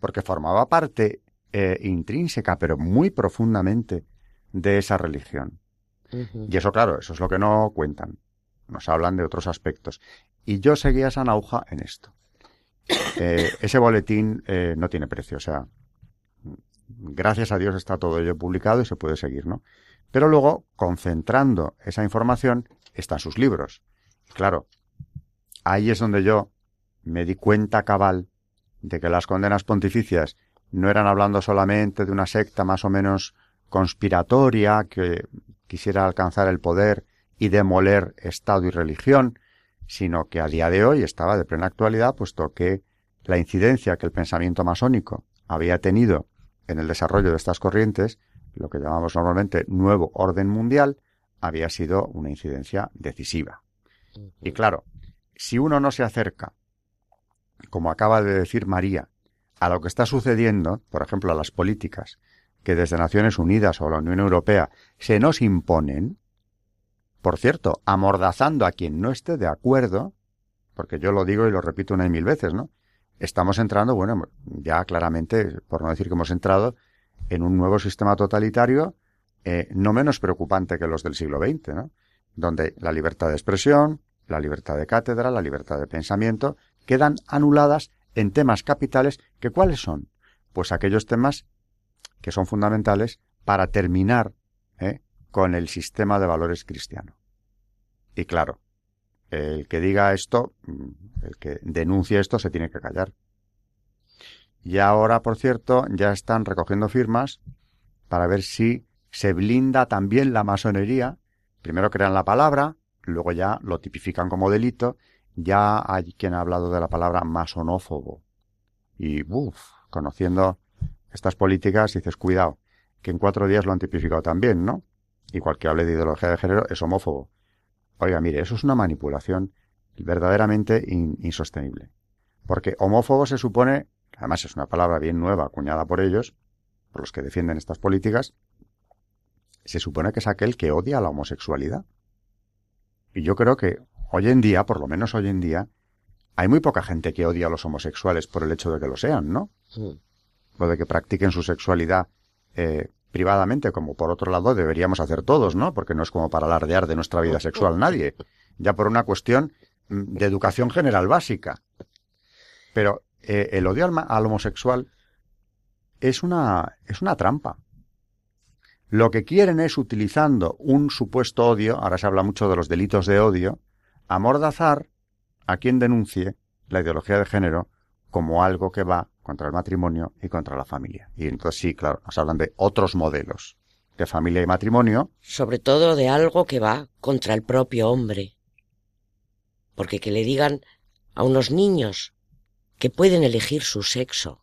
porque formaba parte eh, intrínseca, pero muy profundamente, de esa religión. Y eso, claro, eso es lo que no cuentan. Nos hablan de otros aspectos. Y yo seguía esa nauja en esto. Eh, ese boletín eh, no tiene precio, o sea, gracias a Dios está todo ello publicado y se puede seguir, ¿no? Pero luego, concentrando esa información, están sus libros. Claro, ahí es donde yo me di cuenta cabal de que las condenas pontificias no eran hablando solamente de una secta más o menos conspiratoria que quisiera alcanzar el poder y demoler Estado y religión, sino que a día de hoy estaba de plena actualidad, puesto que la incidencia que el pensamiento masónico había tenido en el desarrollo de estas corrientes, lo que llamamos normalmente nuevo orden mundial, había sido una incidencia decisiva. Y claro, si uno no se acerca como acaba de decir María, a lo que está sucediendo, por ejemplo, a las políticas que desde Naciones Unidas o la Unión Europea se nos imponen, por cierto, amordazando a quien no esté de acuerdo, porque yo lo digo y lo repito una y mil veces, ¿no? Estamos entrando, bueno, ya claramente, por no decir que hemos entrado, en un nuevo sistema totalitario eh, no menos preocupante que los del siglo XX, ¿no? Donde la libertad de expresión, la libertad de cátedra, la libertad de pensamiento, quedan anuladas en temas capitales que cuáles son? Pues aquellos temas que son fundamentales para terminar ¿eh? con el sistema de valores cristiano. Y claro, el que diga esto, mm, el que denuncie esto, se tiene que callar. Y ahora, por cierto, ya están recogiendo firmas para ver si se blinda también la masonería. Primero crean la palabra, luego ya lo tipifican como delito. Ya hay quien ha hablado de la palabra masonófobo. Y, uff, conociendo estas políticas, dices, cuidado, que en cuatro días lo han tipificado también, ¿no? Igual que hable de ideología de género, es homófobo. Oiga, mire, eso es una manipulación verdaderamente insostenible. Porque homófobo se supone, además es una palabra bien nueva, acuñada por ellos, por los que defienden estas políticas, se supone que es aquel que odia la homosexualidad. Y yo creo que hoy en día, por lo menos hoy en día, hay muy poca gente que odia a los homosexuales por el hecho de que lo sean, ¿no? O de que practiquen su sexualidad eh, privadamente, como por otro lado deberíamos hacer todos, ¿no? Porque no es como para alardear de nuestra vida sexual nadie, ya por una cuestión mm, de educación general básica. Pero eh, el odio al, homosexual es una, es una trampa. Lo que quieren es, utilizando un supuesto odio, ahora se habla mucho de los delitos de odio, amordazar a quien denuncie la ideología de género como algo que va contra el matrimonio y contra la familia. Y entonces sí, claro, nos hablan de otros modelos de familia y matrimonio. Sobre todo de algo que va contra el propio hombre. Porque que le digan a unos niños que pueden elegir su sexo,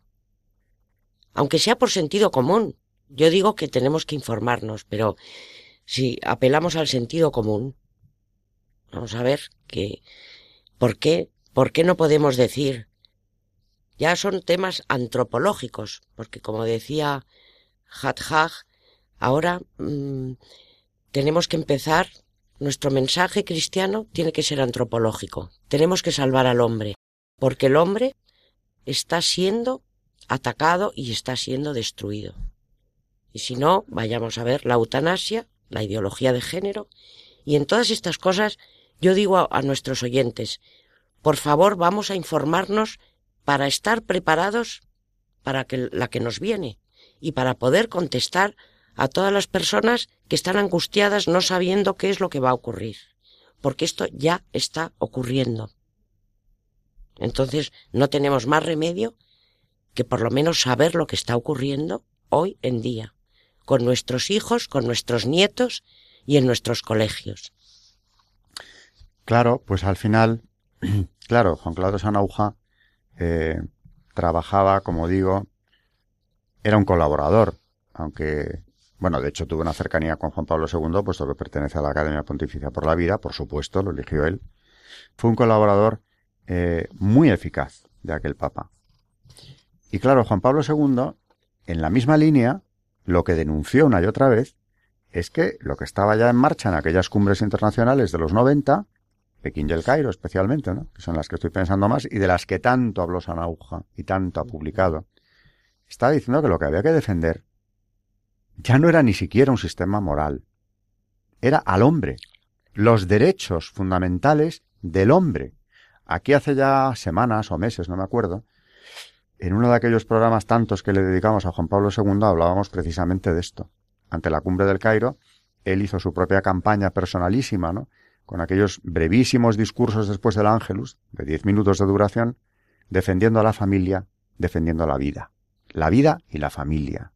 aunque sea por sentido común. Yo digo que tenemos que informarnos, pero si apelamos al sentido común, vamos a ver que ¿por qué por qué no podemos decir ya son temas antropológicos, porque como decía Hadhag, ahora mm, tenemos que empezar, nuestro mensaje cristiano tiene que ser antropológico, tenemos que salvar al hombre, porque el hombre está siendo atacado y está siendo destruido. Y si no, vayamos a ver la eutanasia, la ideología de género, y en todas estas cosas yo digo a nuestros oyentes, por favor vamos a informarnos para estar preparados para que, la que nos viene y para poder contestar a todas las personas que están angustiadas no sabiendo qué es lo que va a ocurrir, porque esto ya está ocurriendo. Entonces no tenemos más remedio que por lo menos saber lo que está ocurriendo hoy en día, con nuestros hijos, con nuestros nietos y en nuestros colegios. Claro, pues al final, claro, Juan Claudio Sanauja eh, trabajaba, como digo, era un colaborador, aunque, bueno, de hecho tuvo una cercanía con Juan Pablo II, puesto que pertenece a la Academia Pontificia por la Vida, por supuesto, lo eligió él. Fue un colaborador eh, muy eficaz de aquel Papa. Y claro, Juan Pablo II, en la misma línea, lo que denunció una y otra vez es que lo que estaba ya en marcha en aquellas cumbres internacionales de los 90 Pekín y el Cairo especialmente, ¿no? que son las que estoy pensando más y de las que tanto habló Sanauja y tanto ha publicado, estaba diciendo que lo que había que defender ya no era ni siquiera un sistema moral, era al hombre, los derechos fundamentales del hombre. Aquí hace ya semanas o meses, no me acuerdo, en uno de aquellos programas tantos que le dedicamos a Juan Pablo II hablábamos precisamente de esto. Ante la cumbre del Cairo, él hizo su propia campaña personalísima, ¿no? Con aquellos brevísimos discursos después del Ángelus, de diez minutos de duración, defendiendo a la familia, defendiendo la vida. La vida y la familia.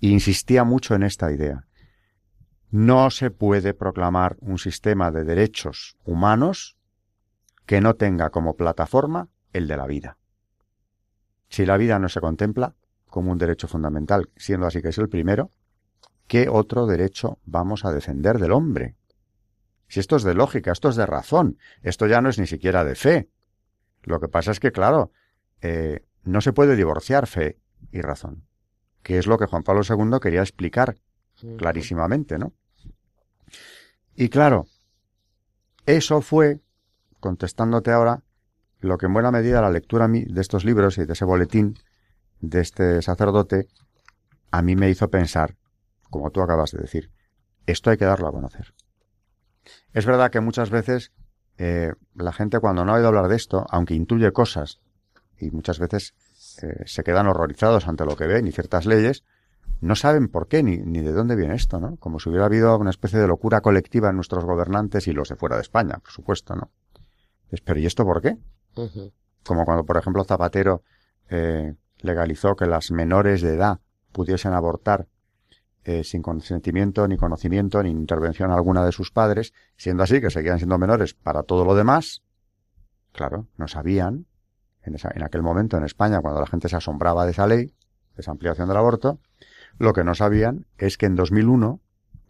Y insistía mucho en esta idea. No se puede proclamar un sistema de derechos humanos que no tenga como plataforma el de la vida. Si la vida no se contempla como un derecho fundamental, siendo así que es el primero, ¿qué otro derecho vamos a defender del hombre? Si esto es de lógica, esto es de razón, esto ya no es ni siquiera de fe. Lo que pasa es que, claro, eh, no se puede divorciar fe y razón, que es lo que Juan Pablo II quería explicar clarísimamente, ¿no? Y claro, eso fue, contestándote ahora, lo que en buena medida la lectura de estos libros y de ese boletín de este sacerdote a mí me hizo pensar, como tú acabas de decir, esto hay que darlo a conocer. Es verdad que muchas veces eh, la gente cuando no ha oído hablar de esto, aunque intuye cosas, y muchas veces eh, se quedan horrorizados ante lo que ven y ciertas leyes, no saben por qué ni, ni de dónde viene esto, ¿no? Como si hubiera habido una especie de locura colectiva en nuestros gobernantes y los de fuera de España, por supuesto, ¿no? Pero ¿y esto por qué? Como cuando, por ejemplo, Zapatero eh, legalizó que las menores de edad pudiesen abortar eh, sin consentimiento, ni conocimiento, ni intervención alguna de sus padres, siendo así que seguían siendo menores para todo lo demás, claro, no sabían, en, esa, en aquel momento en España, cuando la gente se asombraba de esa ley, de esa ampliación del aborto, lo que no sabían es que en 2001,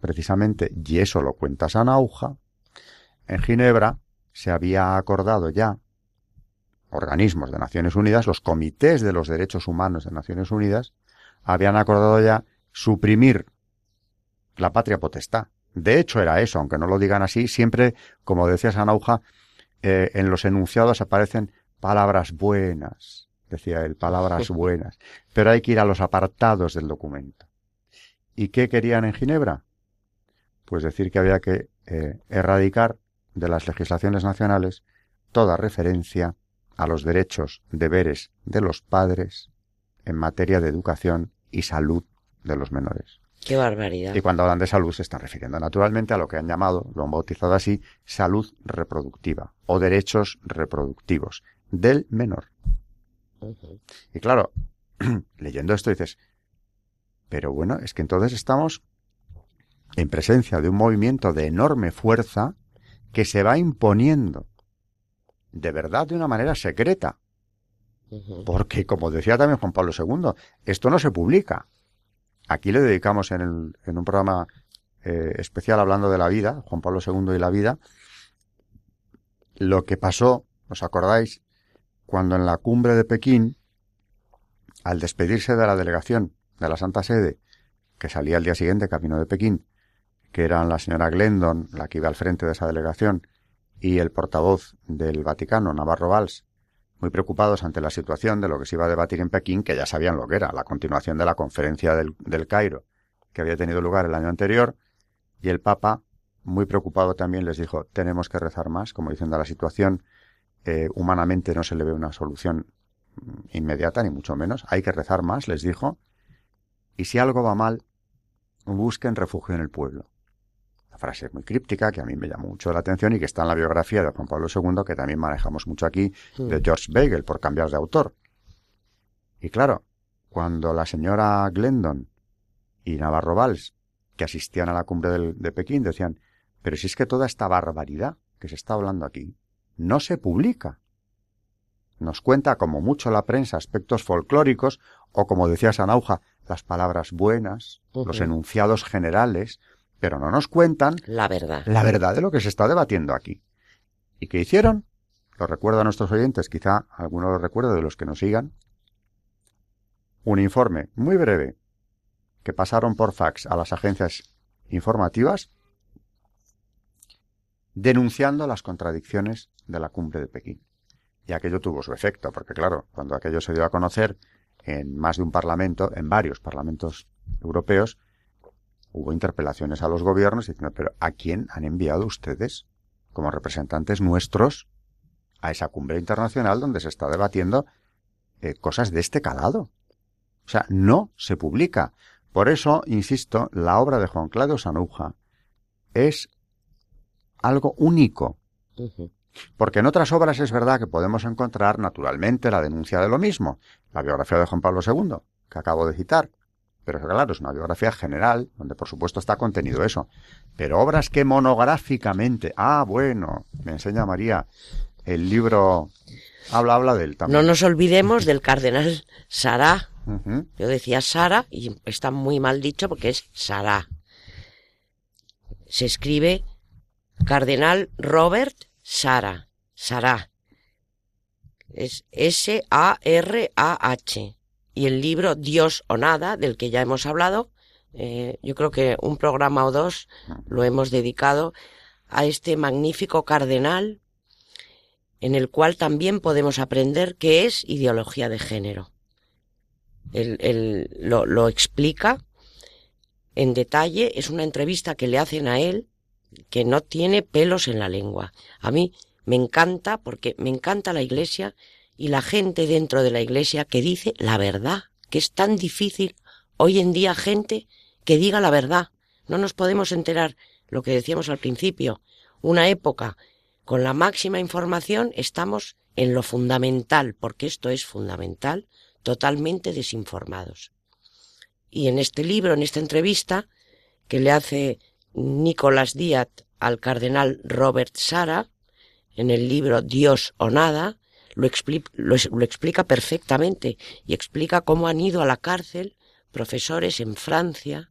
precisamente, y eso lo cuenta Sanauja, en Ginebra se había acordado ya organismos de Naciones Unidas, los comités de los derechos humanos de Naciones Unidas, habían acordado ya suprimir la patria potestad. De hecho era eso, aunque no lo digan así, siempre, como decía Sanauja, eh, en los enunciados aparecen palabras buenas, decía él, palabras buenas, pero hay que ir a los apartados del documento. ¿Y qué querían en Ginebra? Pues decir que había que eh, erradicar de las legislaciones nacionales toda referencia a los derechos, deberes de los padres en materia de educación y salud de los menores. Qué barbaridad. Y cuando hablan de salud se están refiriendo naturalmente a lo que han llamado, lo han bautizado así, salud reproductiva o derechos reproductivos del menor. Y claro, leyendo esto dices, pero bueno, es que entonces estamos en presencia de un movimiento de enorme fuerza que se va imponiendo de verdad de una manera secreta. Porque, como decía también Juan Pablo II, esto no se publica. Aquí le dedicamos en, el, en un programa eh, especial hablando de la vida, Juan Pablo II y la vida, lo que pasó, ¿os acordáis? Cuando en la cumbre de Pekín, al despedirse de la delegación de la Santa Sede, que salía el día siguiente camino de Pekín, que eran la señora Glendon, la que iba al frente de esa delegación, y el portavoz del Vaticano, Navarro Valls, muy preocupados ante la situación de lo que se iba a debatir en Pekín, que ya sabían lo que era, la continuación de la conferencia del, Cairo, que había tenido lugar el año anterior, y el Papa, muy preocupado también, les dijo, tenemos que rezar más, como diciendo la situación, eh, humanamente no se le ve una solución inmediata, ni mucho menos, hay que rezar más, les dijo, y si algo va mal, busquen refugio en el pueblo frase muy críptica que a mí me llamó mucho la atención y que está en la biografía de Juan Pablo II, que también manejamos mucho aquí, de George Beagle, por cambiar de autor. Y claro, cuando la señora Glendon y Navarro Valls, que asistían a la cumbre de Pekín, decían, pero si es que toda esta barbaridad que se está hablando aquí no se publica. Nos cuenta como mucho la prensa aspectos folclóricos o como decía Sanauja, las palabras buenas, los enunciados generales, pero no nos cuentan la verdad. La verdad de lo que se está debatiendo aquí. ¿Y qué hicieron? Lo recuerdo a nuestros oyentes, quizá alguno lo recuerde de los que nos sigan. Un informe muy breve que pasaron por fax a las agencias informativas denunciando las contradicciones de la cumbre de Pekín. Y aquello tuvo su efecto, porque claro, cuando aquello se dio a conocer en más de un parlamento, en varios parlamentos europeos, hubo interpelaciones a los gobiernos diciendo, pero ¿a quién han enviado ustedes como representantes nuestros a esa cumbre internacional donde se está debatiendo eh, cosas de este calado? O sea, no se publica. Por eso, insisto, la obra de Juan Claudio Sanuja es algo único. Porque en otras obras es verdad que podemos encontrar naturalmente la denuncia de lo mismo, la biografía de Juan Pablo II, que acabo de citar, pero claro, es una biografía general, donde por supuesto está contenido eso. Pero obras que monográficamente. Ah, bueno, me enseña María el libro. Habla, habla de él también. No nos olvidemos del cardenal Sara. Yo decía Sara y está muy mal dicho porque es Sara. Se escribe Cardenal Robert Sara. Sara. Es S-A-R-A-H. Y el libro Dios o Nada, del que ya hemos hablado, eh, yo creo que un programa o dos lo hemos dedicado a este magnífico cardenal en el cual también podemos aprender qué es ideología de género. Él, lo, lo explica en detalle, es una entrevista que le hacen a él que no tiene pelos en la lengua. A mí me encanta porque me encanta la iglesia y la gente dentro de la iglesia que dice la verdad, que es tan difícil hoy en día gente que diga la verdad. No nos podemos enterar lo que decíamos al principio. Una época con la máxima información estamos en lo fundamental, porque esto es fundamental, totalmente desinformados. Y en este libro, en esta entrevista que le hace Nicolás Díaz al cardenal Robert Sara, en el libro Dios o nada, lo, lo, explica perfectamente y explica cómo han ido a la cárcel profesores en Francia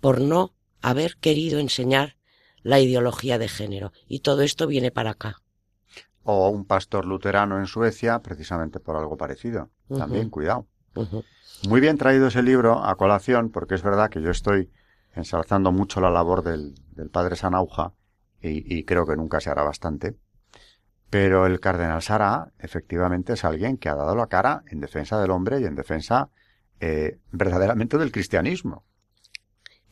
por no haber querido enseñar la ideología de género. Y todo esto viene para acá. O un pastor luterano en Suecia, precisamente por algo parecido. También, cuidado. Muy bien traído ese libro a colación, porque es verdad que yo estoy ensalzando mucho la labor del, padre Sanauja y, y, creo que nunca se hará bastante. Pero el cardenal Sara, efectivamente, es alguien que ha dado la cara en defensa del hombre y en defensa eh, verdaderamente del cristianismo.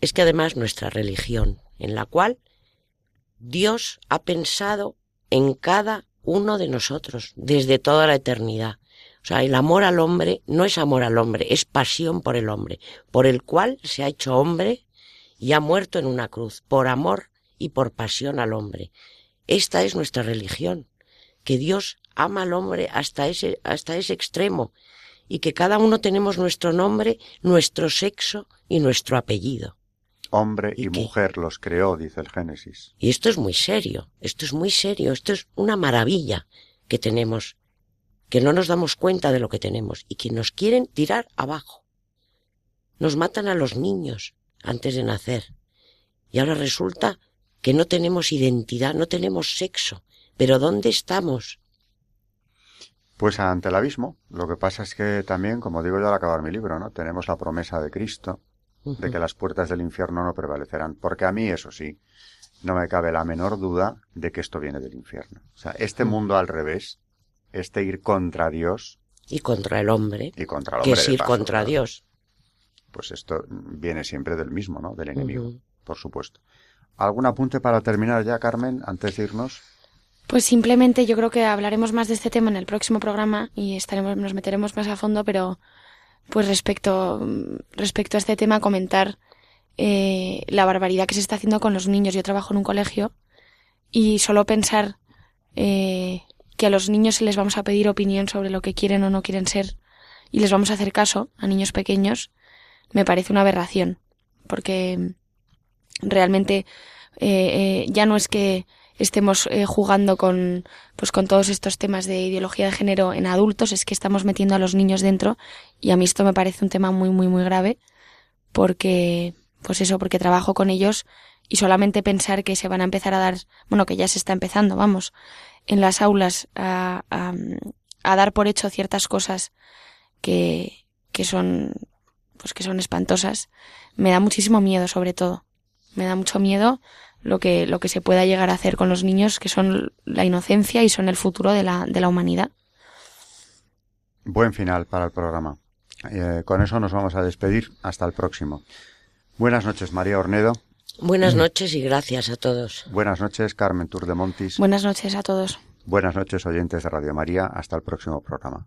Es que además nuestra religión, en la cual Dios ha pensado en cada uno de nosotros desde toda la eternidad. O sea, el amor al hombre no es amor al hombre, es pasión por el hombre, por el cual se ha hecho hombre y ha muerto en una cruz, por amor y por pasión al hombre. Esta es nuestra religión que Dios ama al hombre hasta ese, hasta ese extremo y que cada uno tenemos nuestro nombre, nuestro sexo y nuestro apellido. Hombre y, mujer los creó, dice el Génesis. Y esto es muy serio, esto es muy serio, esto es una maravilla que tenemos, que no nos damos cuenta de lo que tenemos y que nos quieren tirar abajo. Nos matan a los niños antes de nacer. Y ahora resulta que no tenemos identidad, no tenemos sexo, pero ¿dónde estamos? Pues ante el abismo. Lo que pasa es que también, como digo yo al acabar mi libro, ¿no? Tenemos la promesa de Cristo de que las puertas del infierno no prevalecerán. Porque a mí, eso sí, no me cabe la menor duda de que esto viene del infierno. O sea, este mundo al revés, este ir contra Dios. Y contra el hombre. Y contra el hombre. Que es ir contra Dios. Pues esto viene siempre del mismo, ¿no? Del enemigo, por supuesto. ¿Algún apunte para terminar ya, Carmen, antes de irnos? Pues simplemente yo creo que hablaremos más de este tema en el próximo programa y estaremos, nos meteremos más a fondo, pero pues respecto, respecto a este tema comentar eh, la barbaridad que se está haciendo con los niños. Yo trabajo en un colegio y solo pensar eh, que a los niños se les vamos a pedir opinión sobre lo que quieren o no quieren ser y les vamos a hacer caso a niños pequeños me parece una aberración porque realmente eh, ya no es que estemos eh, jugando con, pues con todos estos temas de ideología de género en adultos, es que estamos metiendo a los niños dentro y a mí esto me parece un tema muy, muy, muy grave porque, pues eso, porque trabajo con ellos y solamente pensar que se van a empezar a dar, bueno, que ya se está empezando, vamos, en las aulas a, a, a dar por hecho ciertas cosas que, que son, pues que son espantosas, me da muchísimo miedo sobre todo. Me da mucho miedo lo que, lo que se pueda llegar a hacer con los niños, que son la inocencia y son el futuro de la, de la humanidad. Buen final para el programa. Eh, con eso nos vamos a despedir. Hasta el próximo. Buenas noches, María Ornedo. Buenas noches y gracias a todos. Buenas noches, Carmen Tour de Montis. Buenas noches a todos. Buenas noches, oyentes de Radio María. Hasta el próximo programa.